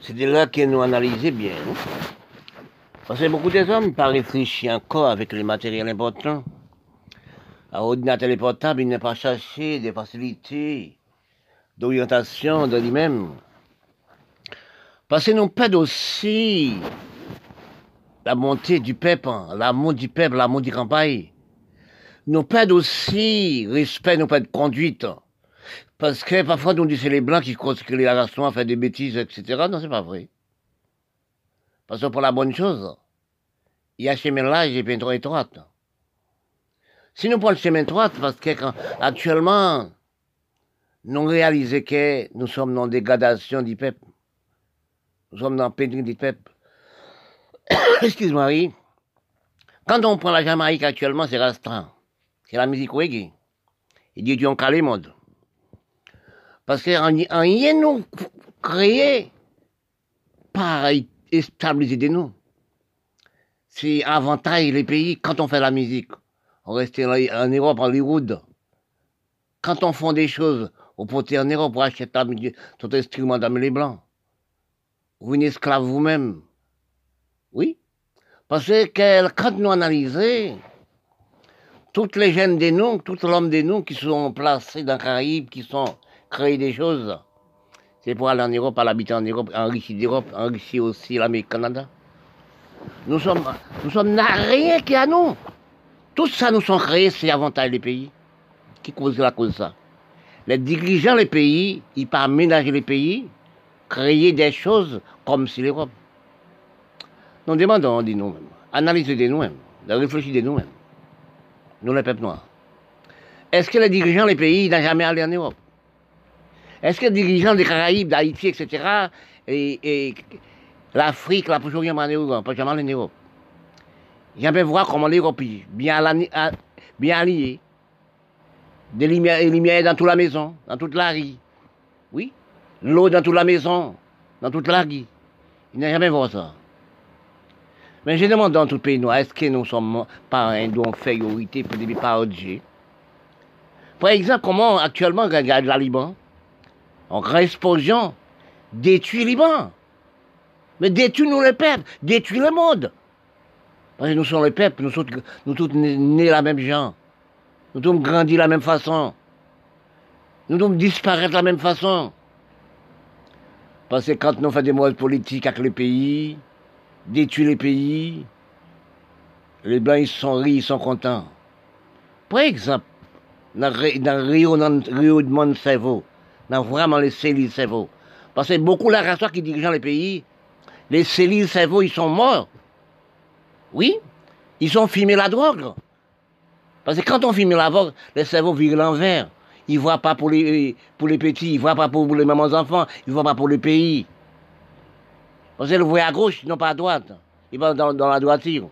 C'était là que nous analysait bien. hein. Parce que beaucoup des hommes pas réfléchi encore avec les matériels importants. À ordinateur portable, ils n'ont pas cherché des facilités d'orientation de lui-même. Parce que nous perdons aussi la montée du peuple, l'amour du peuple, l'amour du campagne. Nous perdons aussi respect, nous perdons conduite. Parce que parfois, disons que c'est les blancs qui conscrivent les garçons à faire des bêtises, etc. Non, c'est pas vrai. Parce que pour la bonne chose, il y a chemin large et bien trop étroite. Si nous prenons le chemin étroit, parce que actuellement, nous réalisons que nous sommes dans dégradation du peuple. Nous sommes dans pénurie du peuple. Excuse-moi. Quand on prend la Jamaïque actuellement, c'est restreint. C'est la musique reggae. Et Dieu Dieu, on calé monde. Parce qu'en en rien nous créé par stabiliser de nous. C'est avantage les pays quand on fait la musique. On reste en en Europe, en Hollywood. Quand on fait des choses, on peut en Europe pour acheter musique, tout instrument dans les blancs. Vous êtes esclave vous-même. Oui. Parce que quand nous analysons, toutes les jeunes des noms, tout l'homme des noms qui sont placés dans Caraïbes, qui sont créés des choses, c'est pour aller en Europe, à l'habiter en Europe, enrichir l'Europe, enrichir aussi l'Amérique, Canada. Nous sommes, nous sommes n'a rien qui à nous. Tout ça nous sont créés, c'est avantage les pays. Qui cause la cause ça Les dirigeants des pays, ils pas ménager les pays, créer des choses comme si l'Europe. Nous demandons de nous-mêmes, analyser de nous-mêmes, de réfléchir de nous-mêmes. Nous, les peuples noirs. Est-ce que les dirigeants des pays n'ont jamais allé en Europe? Est-ce que les dirigeants des Caraïbes, d'Haïti, etc., et, l'Afrique, la Proche-Orient, en pas jamais en Europe Jamais voir comment l'Europe est bien, alliée. Des lumières, dans toute la maison, dans toute la rue. Oui. L'eau dans toute la maison, dans toute la rue. Il n'a jamais vu ça. Mais je demande dans tout pays est-ce que nous sommes par infériorité pour des par Par exemple, comment actuellement, regarde la Liban, en explosion, détruit Liban. Mais détruit nous le peuple, détruit le monde. Parce que nous sommes le peuple, nous sommes tous nés la même gens. Nous sommes grandis la même façon. Nous sommes disparaître la même façon. Parce que quand nous faisons des mauvaises politiques avec les pays, détruire les pays, les blancs ils sont riches, ils sont contents. Par exemple, dans Rio, dans Rio de mon cerveau, dans vraiment les cellules cerveau. Parce que beaucoup la race qui dirigent les pays, les cellules cerveau, ils sont morts. Oui, ils ont fumé la drogue. Parce que quand on fume la drogue, le cerveau vire l'envers. Il ne voit pas pour les, les petits, il ne voit pas pour les mamans enfants, il ne voit pas pour le pays. Parce que le voit à gauche, non pas à droite. Il va dans, dans la droiture.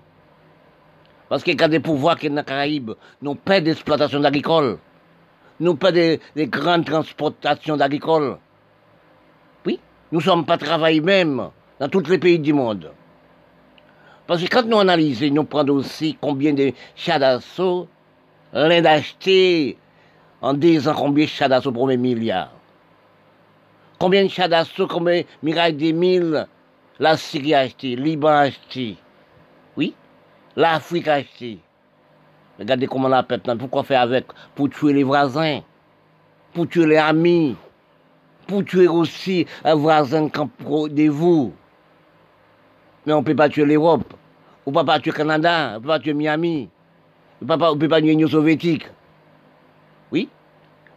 Parce que quand des pouvoirs qui sont dans les Caraïbes, nous pas d'exploitation agricole. Nous pas des, des grandes transportations d'agricoles. Oui, nous ne sommes pas travaillés même dans tous les pays du monde. Parce que quand nous analysons, nous prenons aussi combien de chats d'assaut, l'Inde a acheté en 10 ans combien de chats d'assaut pour mes milliards. Combien de chats d'assaut, combien de mirailles des mille, la Syrie a acheté, Liban a acheté. Oui, l'Afrique a acheté. Regardez comment la peuple, pourquoi faire avec? Pour tuer les voisins, pour tuer les amis, pour tuer aussi un voisin de vous. Mais on ne peut pas tuer l'Europe. On ne peut pas tuer le Canada. On ne peut pas tuer Miami. On ne peut pas, on peut pas tuer l'Union soviétique. Oui.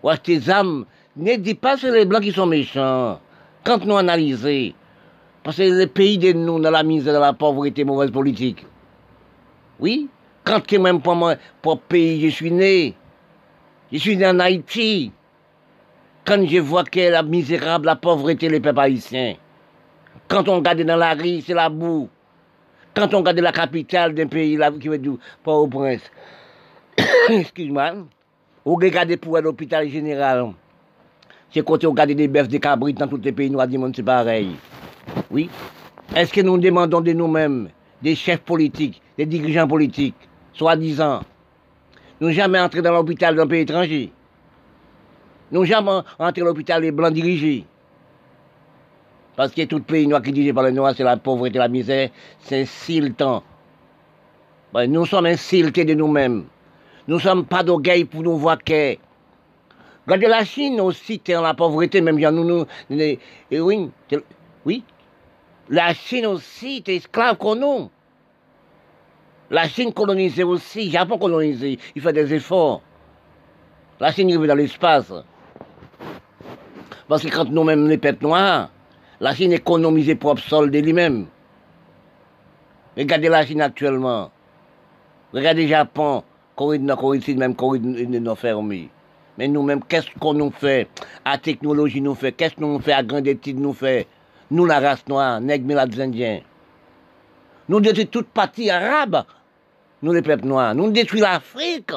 Ou acheter des âmes. Ne dis pas que c'est les Blancs qui sont méchants. Quand nous analysons, parce que les pays de nous dans la misère, dans la pauvreté, mauvaise politique. Oui. Quand que même pour moi, pour pays, je suis né. Je suis né en Haïti. Quand je vois que la misérable, la pauvreté, les peuples haïtiens. Quand on regarde dans la rue, c'est la boue. Quand on regarde la capitale d'un pays, qui veut dire Port-au-Prince, excuse-moi, on regarde pour l'hôpital général. C'est quand on regarde des bœufs, des cabrites dans tous les pays noirs du monde, c'est pareil. Oui. Est-ce que nous demandons de nous-mêmes, des chefs politiques, des dirigeants politiques, soi-disant, nous jamais entrés dans l'hôpital d'un pays étranger Nous jamais entrés dans l'hôpital des blancs dirigés Parce que tout pays noir qui dirigé par les noirs, c'est la pauvreté, la misère, c'est insultant. Ben, nous sommes insultés de nous-mêmes. Nous ne sommes pas d'orgueil pour nous voir que. Regardez la Chine aussi, es dans la pauvreté, même nous, nous, et oui. La Chine aussi, est esclave comme nous. La Chine colonisée aussi, Japon colonisé, il fait des efforts. La Chine est dans l'espace. Parce que quand nous-mêmes, les peuples noirs, la Chine économise propre sol de lui-même. Regardez la Chine actuellement. Regardez le Japon, Corée du Corée du même Corée du Nord fermée. Mais nous-mêmes, qu'est-ce qu'on nous fait? À technologie nous fait Qu'est-ce qu'on nous fait? À grande étude nous fait Nous, la race noire, nègres, les indiens. Nous détruisons toute partie arabe. Nous, les peuples noirs. Nous détruisons l'Afrique.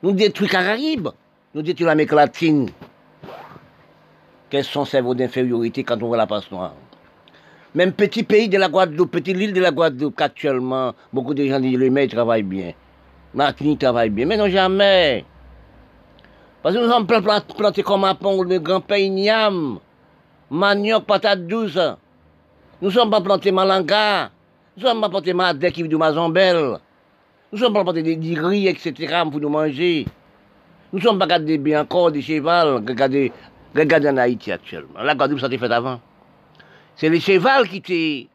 Nous détruisons les Caraïbes. Nous détruisons l'Amérique latine. Quels sont ces cerveau d'infériorité quand on voit la passe noire? Même petit pays de la Guadeloupe, petite île de la Guadeloupe, actuellement, beaucoup de gens disent les mecs travaillent bien. Martinique travaille bien. Mais non, jamais. Parce que nous sommes plantés comme un pont, le grand pays Niam, manioc, patate douce. Nous sommes pas plantés malanga. Nous sommes pas plantés madec qui du mazambel. Nous sommes pas plantés des gris, etc. pour nous manger. Nous sommes pas gardés bien encore des chevals. Regardez, regardez en Haïti actuellement. La Guadeloupe, ça été fait avant. C'est les chevals qui étaient.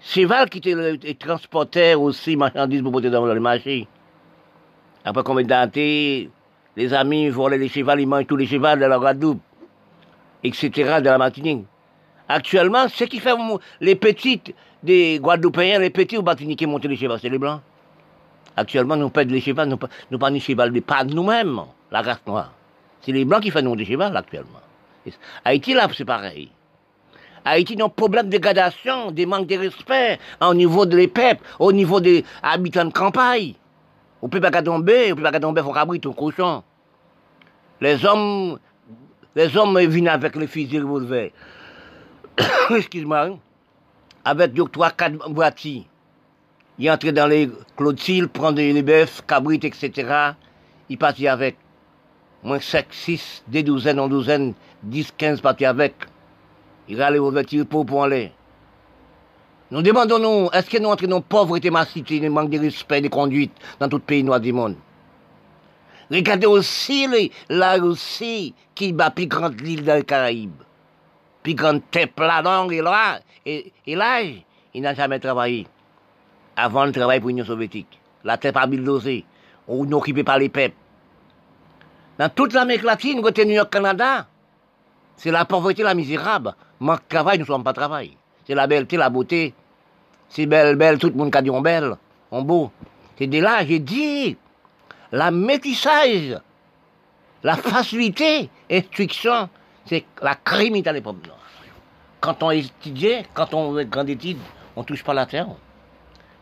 Cheval qui étaient transporteurs aussi, marchandises pour porter dans le marché. Après combien d'années, les amis volaient les chevaux, ils mangent tous les chevaux de la Guadeloupe, etc., de la Martinique. Actuellement, ce qui fait les petites des Guadeloupéens, les petits ou qui montent les chevaux, c'est les Blancs. Actuellement, nous perdons les chevaux, nous, nous pas les chevaux, pas nous-mêmes, la race noire. C'est les Blancs qui font nous des chevaux, actuellement. Haïti, là, c'est pareil. Haïti un problème de dégradation, des manques de respect au niveau de l'EPEP, au niveau des habitants de campagne. On peut pas tomber, on peut pas tomber, faut cabrit ton cochon. Les hommes, les hommes viennent avec les fusils revolver. Excuse-moi. Hein. Avec deux, trois, quatre voitures. Il entrait dans les clôtures, prendre les bœufs, cabrit, etc. Il partit avec. Moins 5, 6, des douzaines en douzaines, 10, 15 partis avec. Il allait au pour pour aller. Nous demandons, nous, est-ce que nous la pauvreté, massité, le manque de respect, de conduite dans tout pays noir du monde? Regardez aussi la Russie qui bat plus grande l'île des Caraïbes. Plus grande la langue et l'âge. Et, l'âge, il n'a jamais travaillé. Avant le travail pour l'Union soviétique. La terre pas bulldozée. On n'occupait pas les peuples. Dans toute l'Amérique latine, côté New York, Canada, c'est la pauvreté, la misérable. Manque de travail, nous ne sommes pas travail. C'est la belleté, la beauté, c'est belle, belle, tout le monde a dit on belle, on beau. C'est de là, j'ai dit, la métissage, la facilité, instruction, c'est la criminalité à l'époque. Quand on étudie, quand on grande étude, on ne touche pas la terre.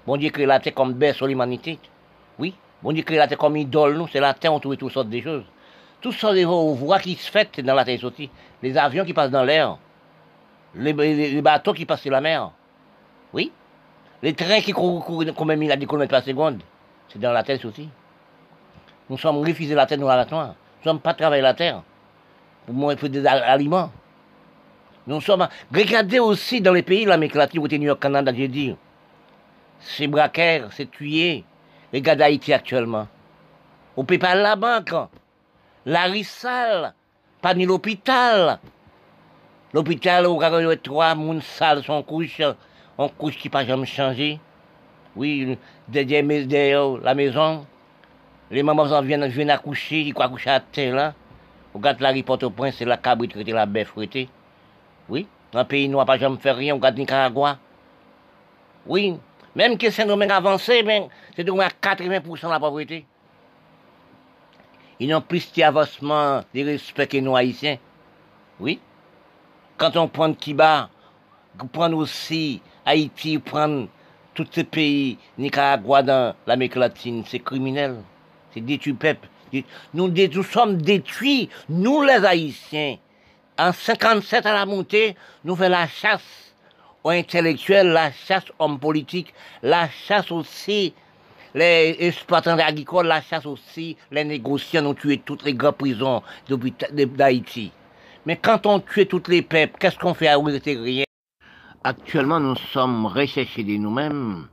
Bon Dieu crée la terre comme bête sur l'humanité. Oui. Bon Dieu crée la terre comme idole, nous, c'est la terre, on trouve toutes sortes de choses. Toutes sortes de voies qui se font dans la terre aussi. Les avions qui passent dans l'air, les, bateaux qui passent sur la mer. Oui. Les trains qui courent, combien de kilomètres par seconde, c'est dans la terre aussi. Nous sommes refusés la terre, nous, à la Nous ne sommes pas travailler la terre. Pour moi, il des aliments. Nous sommes. Regardez aussi dans les pays, l'Amérique latine, où New York, Canada, j'ai dit. C'est braquaires, c'est tué. Regardez Haïti actuellement. On peut pas la banque. La rissale, pas ni l'hôpital. L'hôpital où il y trois mounes sales sont couches on couche qui pas jamais changé. Oui, derrière, la maison, les mamans viennent, viennent accoucher, ils croient coucher à terre là. Regarde la ripote au point, c'est la cabrite qui la bête fouettée. Oui, dans le pays noir, pas jamais fait rien, on regarde Nicaragua. Oui, même que c'est domaine avancé, c'est au moins 80% de la pauvreté. Ils n'ont plus d'avancement, de respect que nous haïtiens. Oui. Quand on prend Kiba, on prend aussi Haïti prendre tous ces pays, Nicaragua dans l'Amérique latine, c'est criminel. C'est détruit peuple. Nous, nous sommes détruits, nous les Haïtiens. En 57 à la montée, nous faisons la chasse aux intellectuels, la chasse hommes politiques, la chasse aussi les exploitants agricoles, la chasse aussi les négociants, nous tué toutes les grandes prisons d'Haïti. Mais quand on tue toutes les peuples, qu'est-ce qu'on fait à rien Actuellement, nous sommes recherchés de nous-mêmes.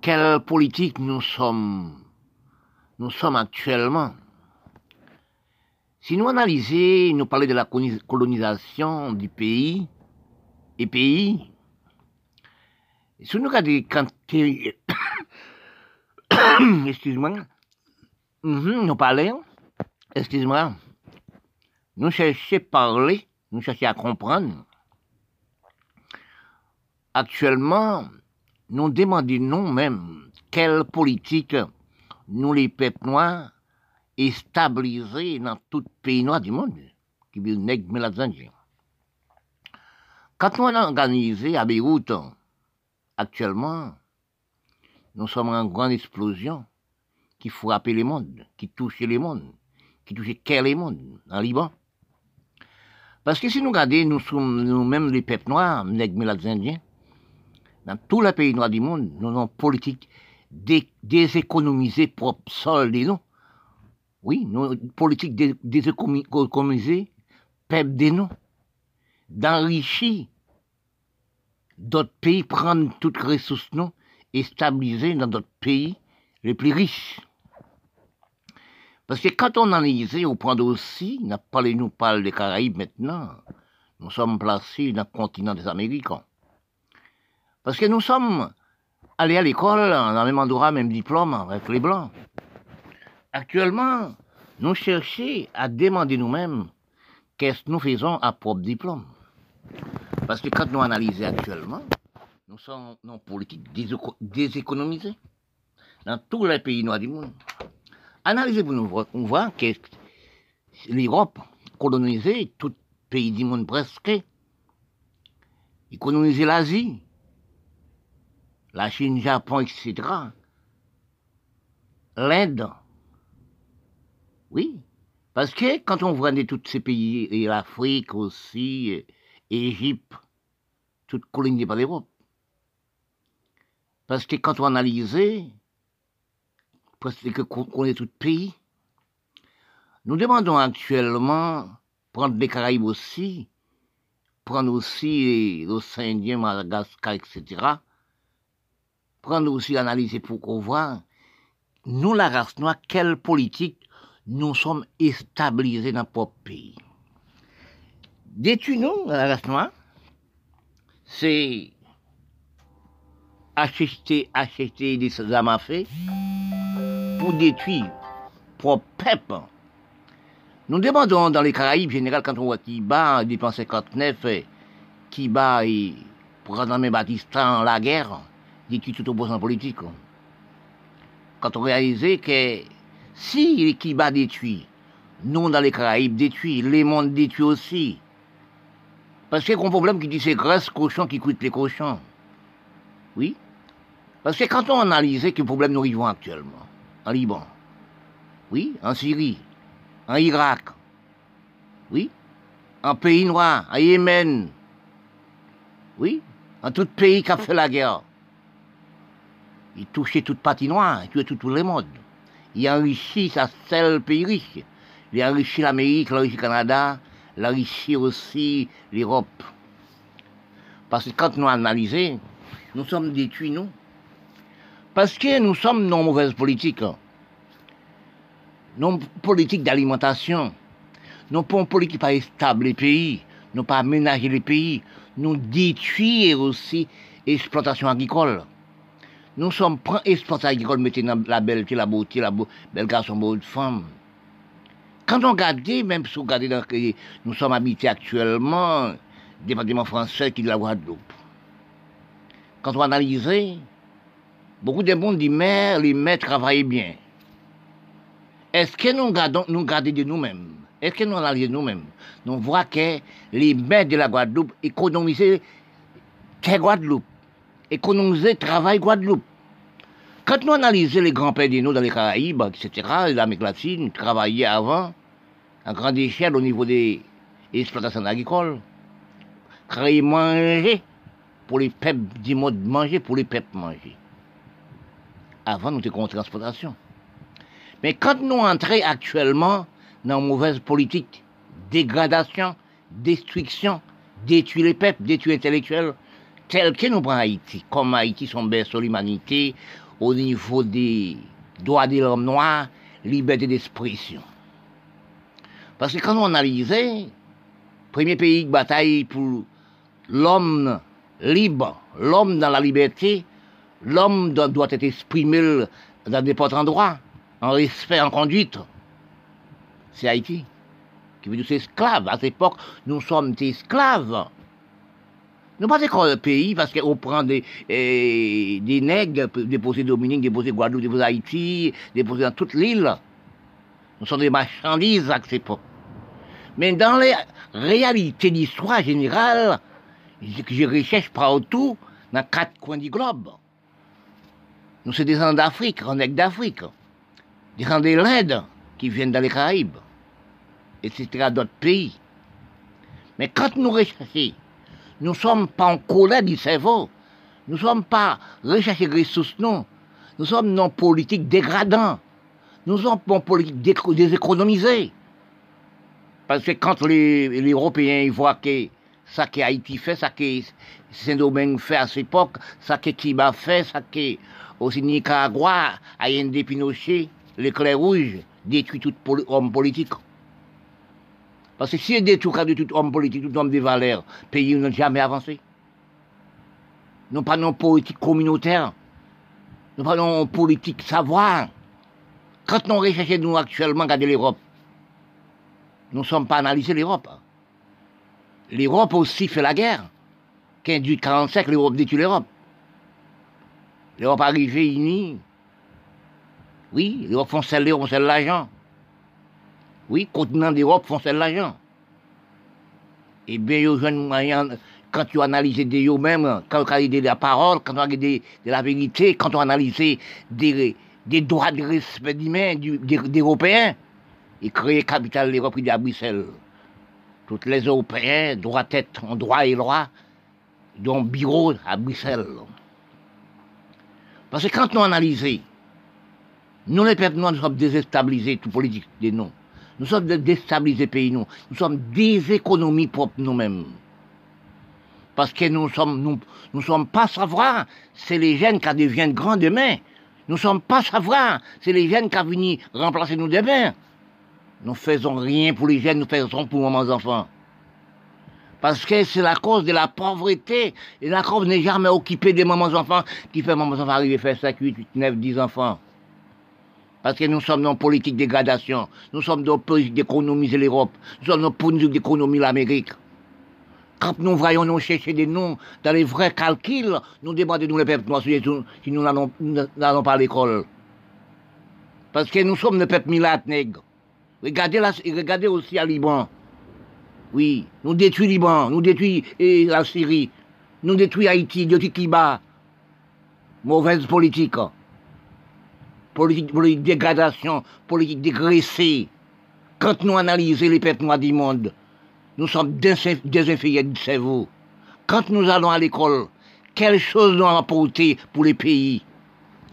Quelle politique nous sommes? Nous sommes actuellement. Si nous analysons, nous parlons de la colonisation du pays et pays, si nous regardons quand excuse-moi, mhm, nous parlons, excuse-moi, nous cherchons à parler, nous cherchons à comprendre. Actuellement, nous demandons nous-mêmes quelle politique nous, les peuples noirs, et stabiliser dans tout pays noir du monde, qui veut Quand on a organisé à Beyrouth, actuellement, nous sommes en grande explosion qui frappe les mondes, qui touche les mondes, qui touche quel les mondes, en Liban. Parce que si nous regardons, nous sommes nous-mêmes les peuples noirs, les indiens, dans tous les pays noirs du monde, nous avons une politique déséconomiser propre sol des noms. Oui, nous, politique déséconomiser peuple des noms, d'enrichir d'autres pays, prendre toutes les ressources et stabiliser dans d'autres pays les plus riches. Parce que quand on analyse, on prend aussi, n'a pas nous parle des Caraïbes maintenant, nous sommes placés dans le continent des Américains. Parce que nous sommes aller à l'école, dans le même endroit, même diplôme, avec les Blancs. Actuellement, nous cherchons à demander nous-mêmes qu'est-ce que nous faisons à propre diplôme. Parce que quand nous analysons actuellement, nous sommes dans une politique déséconomisée dans tous les pays noirs du monde. Analysez vous nous on voit que l'Europe colonisait tout pays du monde presque. Il colonisait l'Asie, la Chine, le Japon, etc. L'Inde. Oui. Parce que quand on voit tous ces pays, et l'Afrique aussi, l'Égypte, toutes colonisées par l'Europe. Parce que quand on analysait, presque qu'on est tout pays, nous demandons actuellement prendre les Caraïbes aussi, prendre aussi l'océan Indien, Madagascar, etc., prendre aussi analyser pour qu'on voit, nous, la race noire, quelle politique nous sommes stabilisés dans notre pays. Détruire nous, la c'est acheter, acheter des armes à feu pour détruire propre peuple. Nous demandons dans les Caraïbes, général, quand on voit qui bat depuis 59, qui bat et André Batista la guerre, détruit tout opposant politique. Quand on réalisait que si les Kiba détruit, nous dans les Caraïbes détruit, les mondes détruit aussi. Parce qu'il y a un problème qui dit c'est grâce cochon qui coûte les cochons. Oui. Parce que quand on analyse quel problème nous vivons actuellement, en Liban, oui, en Syrie, en Irak, oui, en pays noir, en Yémen, oui, en tout pays qui a fait la guerre, il touchait toute partie noire, il tuait tout, le monde. Il enrichit sa seul pays riche. Il enrichit l'Amérique, l'enrichit le Canada, l'enrichit aussi l'Europe. Parce que quand nous analysons, nous sommes détruits, nous. Parce que nous sommes non mauvaises politiques. Non politique d'alimentation. Non pas une politique pas stable les pays. Non pas aménager les pays. Nous détruire aussi l'exploitation agricole. Nous sommes prêts à agricole, mettez dans la belle, la beauté, la belle garçon, belle femme. Quand on regarde, même si on regarde dans que nous sommes habités actuellement, département français qui de la Guadeloupe. Quand on analyse, beaucoup de monde disent, mais les maîtres travaillent bien. Est-ce que nous gardons, nous de nous-mêmes? Est-ce que nous analysons nous-mêmes? Nous voyons que les maîtres de la Guadeloupe économisaient que Guadeloupe, économisaient travail Guadeloupe. Quand nous analysons les grands pays nous dans les Caraïbes, etc., l'Amérique latine travaillaient avant à grande échelle au niveau des exploitations agricoles, créer manger pour les peuples du monde manger pour les peuples manger. Avant, nous étions en transportation. Mais quand nous entrons actuellement dans une mauvaise politique dégradation, destruction, détruire les peuples, détruire intellectuels, tel que nous prenons Haïti, comme Haïti son berceau l'humanité, au niveau des droits de l'homme noir, liberté d'expression. Parce que quand on analyse, premier pays de bataille pour l'homme libre, l'homme dans la liberté, l'homme doit être exprimé dans n'importe endroit, en respect, en conduite. C'est Haïti, qui veut dire esclave. À cette époque, nous sommes esclaves. Nous pas un pays parce qu'on prend des, eh, des nègres déposés Dominique, déposés Guadeloupe, déposés Haïti, déposés dans toute l'île. Nous sommes des marchandises à cette époque. Mais dans les réalités d'histoire générale, je recherche partout, dans quatre coins du globe. Nous sommes des gens d'Afrique, on est d'Afrique. Des gens de l'Inde qui viennent dans les Caraïbes, etc., d'autres pays. Mais quand nous recherchons nous ne sommes pas en colère du cerveau. Nous ne sommes pas recherchés ressources, non. Nous sommes non politiques dégradants. Nous sommes non politiques déséconomisés. Parce que quand les, Européens voient que ça que Haïti fait, ça que Saint-Domingue fait à cette époque, ça que Cuba fait, ça que aussi Nicaragua, Allende Pinochet, l'éclair rouge, détruit tout homme politique. Parce que si il détruit tout homme politique, tout homme de valeurs, le pays n'a jamais avancé. Nous pas non politique communautaire. Nous pas non politique savoir. Quand nous recherchons nous actuellement, regardez l'Europe. Nous ne sommes pas analysés l'Europe. L'Europe aussi fait la guerre. 15 du 45, l'Europe détruit l'Europe. L'Europe arrivée unie. Oui, l'Europe font celle l'Europe, font l'argent. Oui, continent d'Europe font celle l'argent. Et bien, quand tu analyses de eux-mêmes, quand tu analyses de la parole, quand tu analyses de, la vérité, quand tu analyses des, des droits de respect humain des, Européens, ils créent capital l'Europe à Bruxelles. Tous les Européens doivent être en droit et loi, dont bureau à Bruxelles. Parce que quand nous analysons, nous les peuples nous sommes déstabilisés, tout politique des noms. Nous sommes déstabilisés pays, nous. Nous sommes des économies propres nous-mêmes. Parce que nous sommes, nous, nous sommes pas savoir, c'est les jeunes qui deviennent grands demain. Nous sommes pas savoir, c'est les jeunes qui venir remplacer nous demain. Nous faisons rien pour les jeunes, nous faisons pour nos enfants. Parce que c'est la cause de la pauvreté. Et la cause n'est jamais occupée des mamans enfants qui fait mamans enfants arriver à faire 5, 8, 8, 9, 10 enfants. Parce que nous sommes dans politique de dégradation. Nous sommes dans politique d'économiser l'Europe. Nous sommes dans politique d'économiser l'Amérique. Quand nous voyons nous chercher des noms dans les vrais calculs, nous demandons nous les peuples si nous n'allons pas à l'école. Parce que nous sommes le peuple milat nègre. Regardez, aussi à Liban. Oui, nous détruisons Liban, nous détruisons la Syrie, nous détruisons Haïti, détruisons Cuba. Mauvaise politique politique, de dégradation, politique dégraissée. Quand nous analysons les peuples noirs du monde, nous sommes des inférieurs du cerveau. Quand nous allons à l'école, quelle chose nous apporté pour les pays?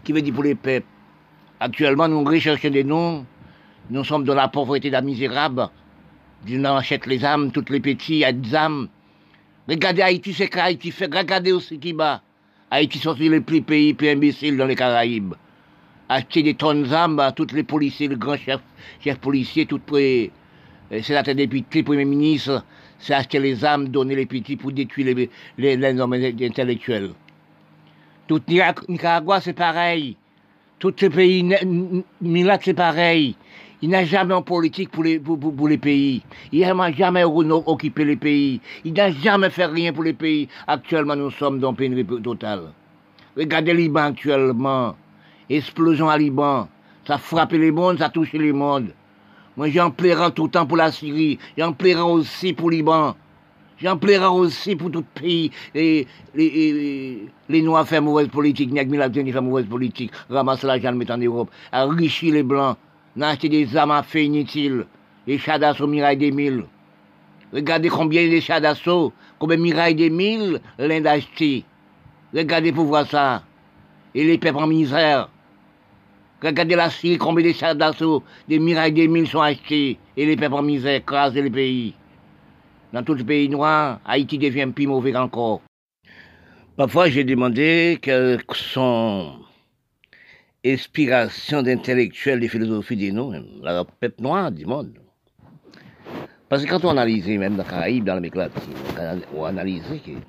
Qui veut dire pour les peuples? Actuellement, nous recherchons des noms. Nous sommes dans la pauvreté de la misérable. Nous achète les âmes, toutes les petits, à des âmes. Regardez Haïti, c'est qu'Haïti fait. Regardez aussi qui bat. Haïti sont les plus pays, plus imbéciles dans les Caraïbes acheter des tonnes d'armes à tous les policiers, le grand chef, chef policier, tout près, euh, sénateur député, premier ministre, c'est acheter les armes, donner les petits pour détruire les, hommes intellectuels. Tout Nicaragua, c'est pareil. Tous les pays, Milat, c'est pareil. Il n'a jamais en politique pour les, les pays. Il n'a jamais occupé les pays. Il n'a jamais fait rien pour les pays. Actuellement, nous sommes dans pénurie totale. Regardez Liban actuellement explosion à Liban. Ça a frappé les mondes, ça a touché les mondes. Moi, j'en plairai tout le temps pour la Syrie. J'en plairai aussi pour Liban. J'en plairai aussi pour tout le pays. Et, les, les, Noirs font mauvaise politique. Niak Milatini fait mauvaise politique. Ramasse l'argent, le en Europe. Enrichir les Blancs. N'acheter des armes à fait inutiles. Les chats d'assaut des Mille. Regardez combien de chats d'assaut. Combien des Mille l'Inde a acheté. Regardez pour voir ça. Et les peuples en misère. Regardez la Syrie, combien de chars d'assaut, des des mille sont achetés, et les peuples en misère écrasent les pays. Dans tout le pays noir, Haïti devient plus mauvais encore. Parfois, j'ai demandé quelles sont inspirations d'intellectuels de philosophie des noms, la peuple noire du monde. Parce que quand on analyse, même dans les Caraïbes, dans l'Amérique latine, on analyse qu'il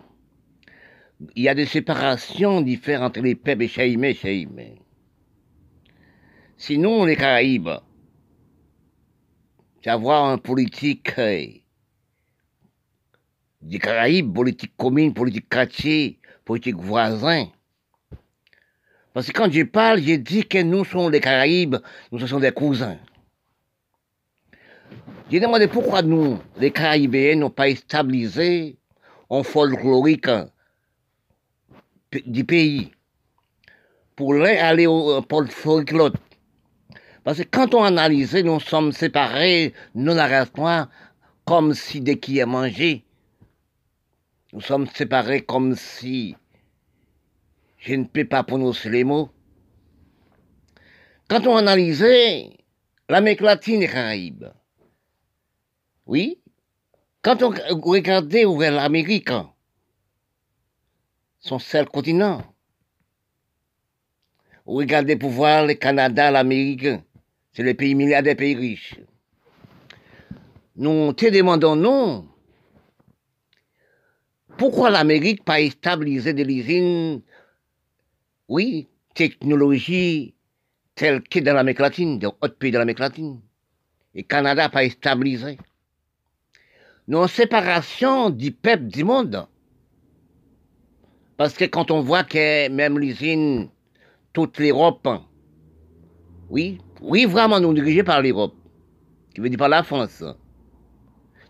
y a des séparations différentes entre les peuples et Chaïmé, Chaïmé. Sinon, les Caraïbes, c'est avoir un politique euh, des Caraïbes, politique commune, politique quartier, politique voisin. Parce que quand je parle, j'ai dit que nous sommes les Caraïbes, nous sommes des cousins. J'ai demandé pourquoi nous, les Caraïbéens, n'ont pas stabilisé en folklorique du pays. Pour l'un aller au folklorique l'autre. Parce que quand on analyse, nous sommes séparés, nous la comme si dès qui est mangé. Nous sommes séparés comme si je ne peux pas prononcer les mots. Quand on analyse l'Amérique latine et Caraïbes, oui, quand on regardait l'Amérique, son seul continent, on regardait pour voir le Canada, l'Amérique, c'est le pays milliardaire, pays riches. Nous te demandons, non, pourquoi l'Amérique pas stabilisé des usines, oui, technologie telle que dans l'Amérique latine, dans d'autres pays de l'Amérique latine, et Canada pas stabilisé Nous, séparation du peuple du monde. Parce que quand on voit que même l'usine, toute l'Europe, oui, oui, vraiment, nous dirigés par l'Europe, qui veut dire par la France.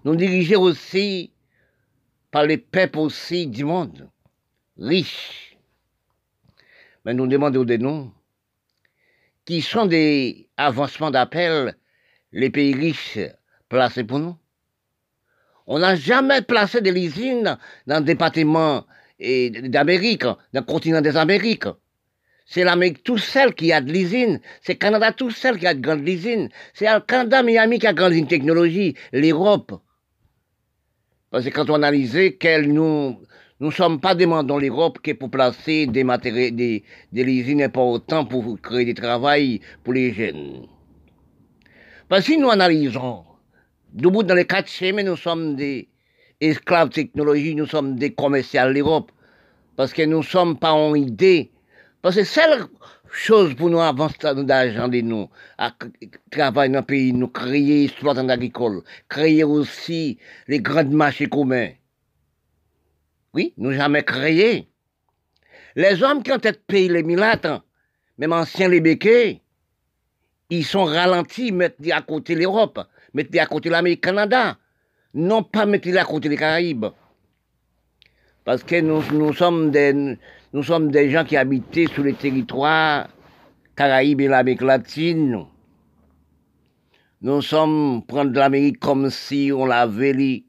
Nous dirigés aussi par les peuples aussi du monde, riches. Mais nous demandons des noms qui sont des avancements d'appel les pays riches placés pour nous? On n'a jamais placé des usines dans le département d'Amérique, dans le continent des Amériques. C'est l'Amérique tout seul qui a de l'usine. C'est le Canada tout seul qui a de grandes usines. C'est le Canada, Miami qui a de grande technologie. L'Europe. Parce que quand on analyse qu'elle nous, nous sommes pas demandant l'Europe que pour placer des matériaux, des, des usines importantes pour créer du travail pour les jeunes. Parce que si nous analysons, debout dans les quatre chemins, nous sommes des esclaves technologie, nous sommes des commerciaux de l'Europe. Parce que nous sommes pas en idée parce que seule chose pour nous avancer d'argent de nous, à travailler dans le pays, nous créer exploitants agricoles, créer aussi les grands marchés communs. Oui, nous jamais créé. Les hommes qui ont été payé les milates, même anciens les béquets, ils sont ralentis, mettent à côté l'Europe, mettent à côté l'Amérique, Canada, non pas mettre à côté les Caraïbes. Parce que nous, sommes des, gens qui habitaient sur les territoires Caraïbes et l'Amérique latine. Nous sommes prendre l'Amérique comme si on l'avait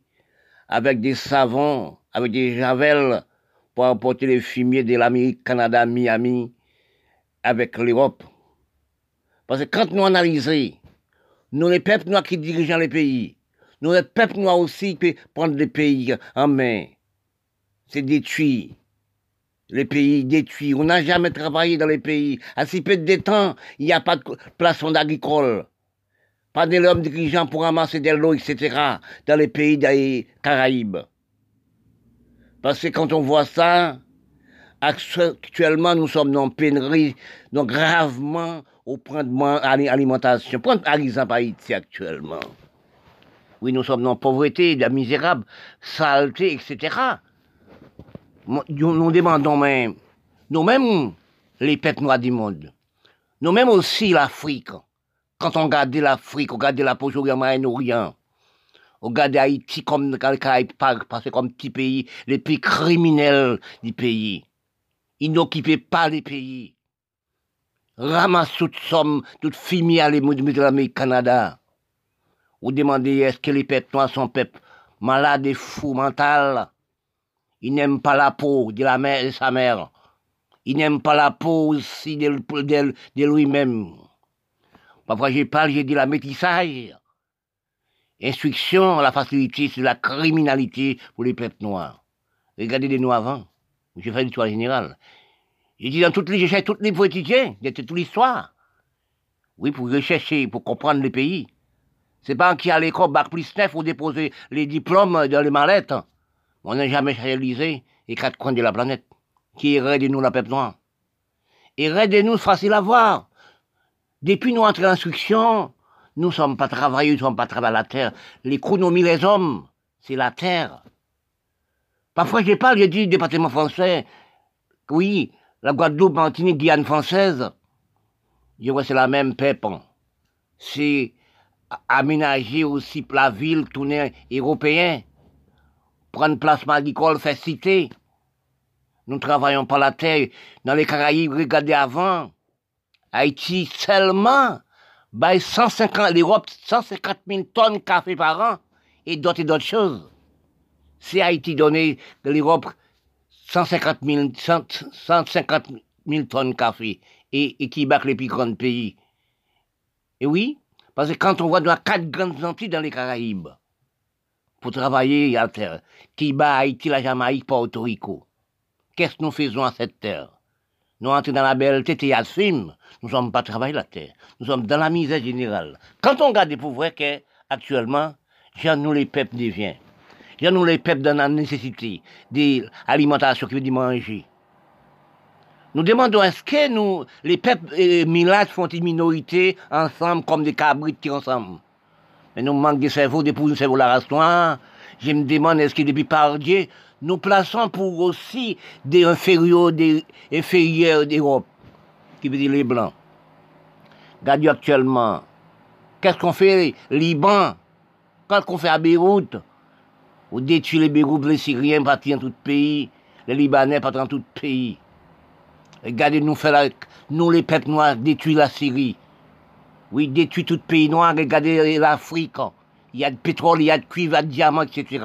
avec des savons, avec des javelles pour apporter les fumiers de l'Amérique, Canada, Miami, avec l'Europe. Parce que quand nous analysons, nous les peuples noirs qui dirigeons les pays, nous les peuples noirs aussi qui prendre les pays en main, c'est détruit les pays détruits. On n'a jamais travaillé dans les pays. À si peu de temps, il n'y a pas de plafond agricole. Pas de l'homme dirigeant pour ramasser de l'eau, etc. dans les pays des Caraïbes. Parce que quand on voit ça, actuellement, nous sommes dans pénurie, donc gravement au point de alimentation. Prenez par exemple actuellement. Oui, nous sommes dans la pauvreté, la misérable, saleté, etc nous demandons même, nous-mêmes, les peuples noirs du monde, nous-mêmes aussi l'Afrique, quand on regarde l'Afrique, on regarde la Proche-Orient, Moyen-Orient, on regarde Haïti comme parce que comme petit pays, les pays criminels du pays. Ils n'occupaient pas les pays. Ramassent toute somme, toute fumier à de l'Amérique Canada. Vous demandez est-ce que les peuples sont peuples malades et fous mentaux il n'aime pas la peau de la mère et sa mère. Il n'aime pas la peau aussi de, de, lui-même. Parfois, j'ai parlé, j'ai dit la métissage. Instruction, la facilité, c'est la criminalité pour les peuples noirs. Regardez les noirs avant. J'ai fait l'histoire générale. J'ai dit dans toutes les, j'ai toutes les quotidiens, c'était toute l'histoire. Oui, pour rechercher, pour comprendre les pays. C'est pas qui a l'école bac plus neuf pour déposer les diplômes dans les mallettes. On n'a jamais réalisé les quatre coins de la planète. Qui de nous la peuple noire? Et de nous, facile à voir. Depuis notre instruction, nous sommes pas travailleurs, nous sommes pas travaillés à la terre. L'économie, les hommes, c'est la terre. Parfois, je parle, je dis département français. Oui, la Guadeloupe, Martinique, Guyane française. Je vois, c'est la même peuple. C'est aménager aussi la ville, tourner européen. Prendre place agricole, faire cité. Nous travaillons pas la terre. Dans les Caraïbes, regardez avant. Haïti seulement, bah 150, l'Europe, 150 000 tonnes de café par an et d'autres et d'autres choses. C'est Haïti donné de l'Europe 150 000, 150 000 tonnes de café et, qui bat les plus grands pays. Et oui, parce que quand on voit dans quatre grandes Antilles dans les Caraïbes, pour travailler à terre, qui bat Haïti, la Jamaïque, Porto Rico, qu'est-ce que nous faisons à cette terre? Nous entrons dans la belle tête et film, nous ne sommes pas travailler la terre, nous sommes dans la misère générale. Quand on regarde pour voir qu'actuellement, j'ai nous les peuples deviennent. J'ai nous les peuples dans la nécessité d'alimentation qui veut dire manger. Nous demandons est-ce que nous, les peuples euh, font une minorité ensemble comme des cabrites qui ensemble. Mais nous manquons de cerveau, de pour cerveau la race. Je me demande est-ce que depuis par Dieu, nous plaçons pour aussi des inférieurs, inférieurs d'Europe, qui veut dire les Blancs. Regardez actuellement, qu'est-ce qu'on fait? Liban, qu'est-ce qu'on fait à Beyrouth On détruit les Beyrouth, les Syriens partent dans tout le pays, les Libanais partent dans tout le pays. Regardez, nous faire nous les peuples noirs détruire la Syrie. Oui, détruire tout le pays noir, regardez l'Afrique. Il y a de pétrole, il y a de cuivre, il y a de diamants, etc.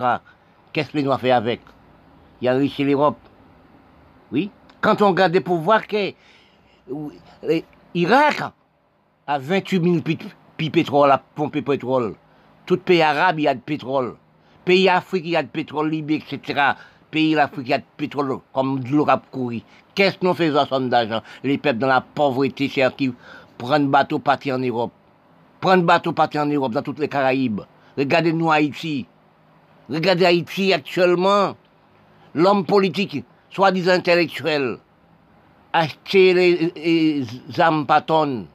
Qu'est-ce que les noirs font avec? Il y a riche l'Europe. Oui. Quand on regarde pour voir que l'Irak a 28 000 pi pétrole, à pomper pétrole. Tout pays arabe, il y a de pétrole. Pays Afrique, il y a de pétrole, Libye, etc pays l'Afrique, il y a de pétrole comme de l'Europe courir. Qu'est-ce que nous faisons somme d'argent? Les peuples dans la pauvreté, c'est qui prennent bateau partir en Europe. Prennent bateau partir en Europe, dans toutes les Caraïbes. Regardez-nous Haïti. Regardez Haïti actuellement. L'homme politique, soi-disant intellectuel, acheter les, âmes patonnes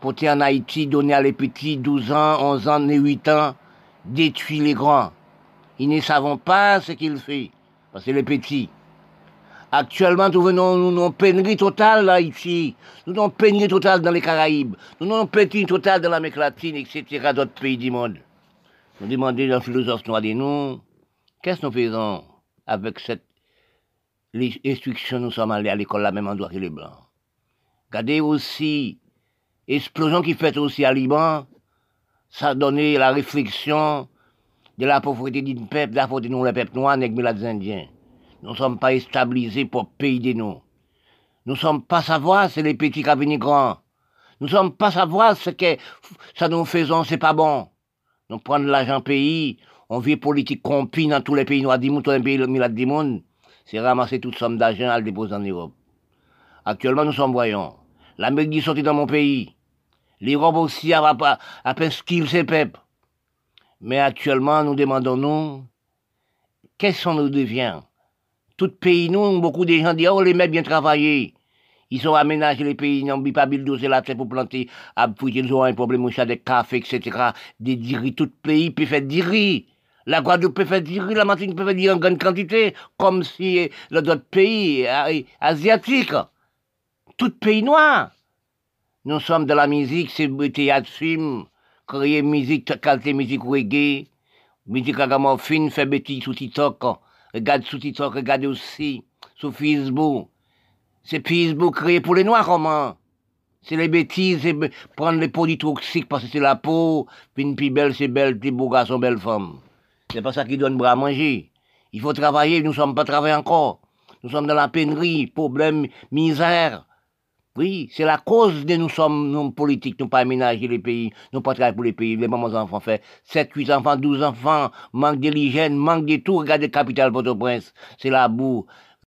pour en Haïti, donner à les petits 12 ans, 11 ans, 8 ans, détruire les grands. Ils ne savent pas ce qu'ils font parce que les petits. Actuellement, nous venons, nous avons pénurie totale là, ici. Nous avons pénurie totale dans les Caraïbes. Nous avons pénurie totale dans l'Amérique latine, etc., d'autres pays du monde. Nous demandons aux philosophes noirs de nous, qu'est-ce que nous faisons? Avec cette instruction nous sommes allés à l'école la même endroit que les Blancs. Regardez aussi, explosion qui fait aussi à Liban, ça a donné la réflexion de la pauvreté d'une peuple, la pauvreté de nous, les peuples noirs, les Indiens. Nous ne sommes pas stabilisés pour pays de nous. Nous ne sommes pas savoir c'est les petits qui venir grands. Nous ne sommes pas savoir ce que ça nous faisons, c'est pas bon. Nous prenons l'argent pays, on vit politique compie dans tous les pays noirs du monde, tous les pays du monde, c'est ramasser toute somme d'argent à le déposer en Europe. Actuellement, nous sommes voyants. L'Amérique est sortie dans mon pays. L'Europe aussi a, a, a, a ses peuples. Mais actuellement, nous demandons-nous, qu'est-ce qu'on nous devient? Tout pays, nous, beaucoup de gens disent, oh, les mecs bien travaillés. Ils ont aménagé les pays, ils n'ont pas bulldozer la terre pour planter, puis ils ont un problème au des cafés, etc. Des diri, tout pays peut faire diri. La Guadeloupe peut faire diri, la Martinique peut diri en grande quantité, comme si dans d'autres pays euh, asiatiques. Tout pays noir. Nous sommes de la musique, c'est théâtre, film, créer musique, qualité musique reggae, musique fin, fait bêtises sous TikTok, regarde sous TikTok, regarde aussi, sur Facebook. C'est Facebook créé pour les noirs, comment? C'est les bêtises, c'est prendre les produits toxiques parce que c'est la peau, puis une plus belle, c'est belle, puis beau garçon, belle femme. C'est pas ça qui donne bras à manger. Il faut travailler, nous ne sommes pas travaillés encore. Nous sommes dans la pénurie, problème, misère. Oui, c'est la cause de nous sommes, nous politiques, nous pas aménager les pays, nous pas travailler pour les pays. Les mamans enfants fait 7, 8 enfants, 12 enfants, manque de l'hygiène, manque de tout. Regardez Capitale Port-au-Prince, c'est la boue.